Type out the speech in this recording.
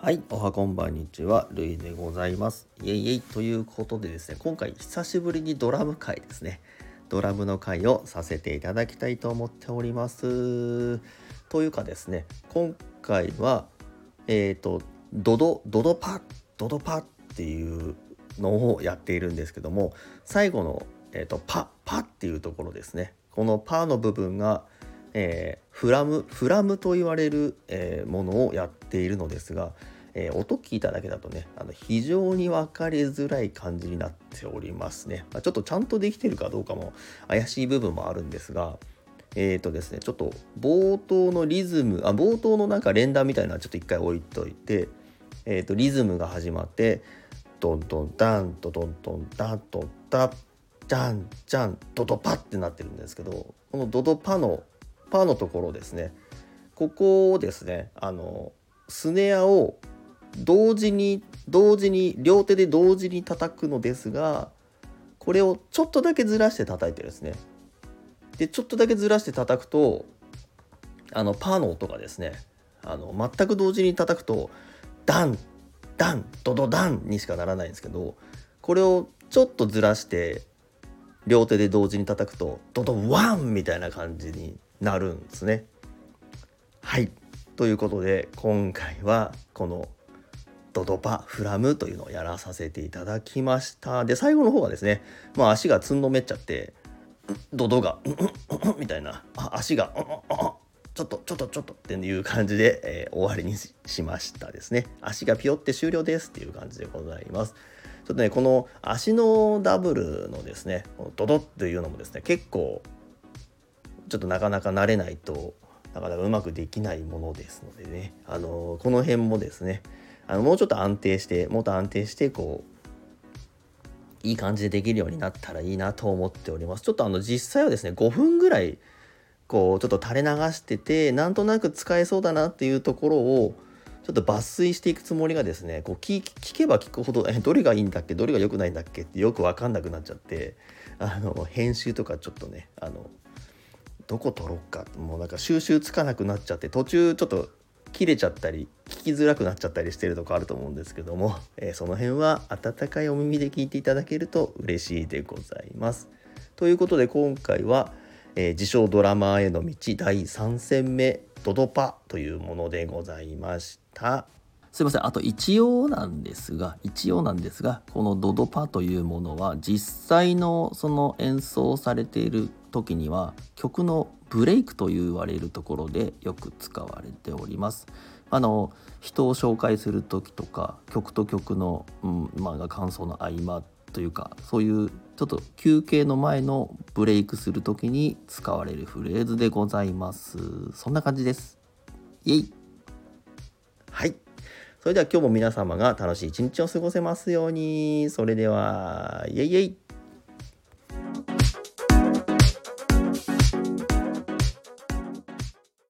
はい、おはこんばんにちは、るいでございます。イエイイエイということでですね、今回久しぶりにドラム会ですね。ドラムの会をさせていただきたいと思っております。というかですね、今回は、えっ、と、ドド、ドドパッ、ドドパッっていうのをやっているんですけども、最後の、えー、とパッ、パっていうところですね。このパーの部分が、えーフラムフラムと言われる、えーものをやっているのですが、えー音聞いただけだとねあの非常に分かりづらい感じになっておりますね、まあちょっとちゃんとできてるかどうかも怪しい部分もあるんですがえーとですねちょっと冒頭のリズムあ冒頭のなんか連打みたいなのはちょっと一回置いといて、えー、とリズムが始まってドンドンダンドドンドンダンドンダッジャンジャンドドパってなってるんですけどこのドドパのパーのところですね。ここをですねあのスネアを同時に同時に両手で同時に叩くのですがこれをちょっとだけずらして叩いてですね。でちょっとだけずらして叩くとあのパーの音がですねあの全く同時に叩くとダンダンドドダンにしかならないんですけどこれをちょっとずらして両手で同時に叩くとドドワンみたいな感じになるんですね。はい。ということで今回はこのドドパフラムというのをやらさせていただきました。で最後の方がですねまあ足がつんのめっちゃってドドが みたいな。あ足がちょっとちょっとちょっとっていう感じで、えー終わりにししましたですね。足がピヨって終了ですっていう感じでございます。ちょっとねこの足のダブルのですねこのドドっていうのもですね結構ちょっとなかなか慣れないとなかなかうまくできないものですのでね。あのこの辺もですねあのもうちょっと安定してもっと安定してこういい感じでできるようになったらいいなと思っております。ちょっとあの実際はですね5分ぐらいこうちょっと垂れ流しててなんとなく使えそうだなっていうところをちょっと抜粋していくつもりがですねこう聞聞けば聞くほどえどれがいいんだっけ？どれが良くないんだっけ？ってよく分かんなくなっちゃってあの編集とかちょっとねあのどこ取ろうかもうなんか収集つかなくなっちゃって途中ちょっと切れちゃったり聞きづらくなっちゃったりしてるとこあると思うんですけども、えーその辺は温かいお耳で聞いていただけると嬉しいでございます。ということで今回は、えー自称ドラマーへの道第3戦目ドドパというものでございました。すいませんあと一応なんですが一応なんですがこのドドパというものは実際のその演奏されている時には曲のブレイクと言われるところでよく使われております。あの人を紹介する時とか曲と曲の、うんまあ、感想の合間というかそういうちょっと休憩の前のブレイクする時に使われるフレーズでございます。そんな感じです。イエイはい。それでは今日も皆様が楽しい一日を過ごせますように。それでは、イェイイェイ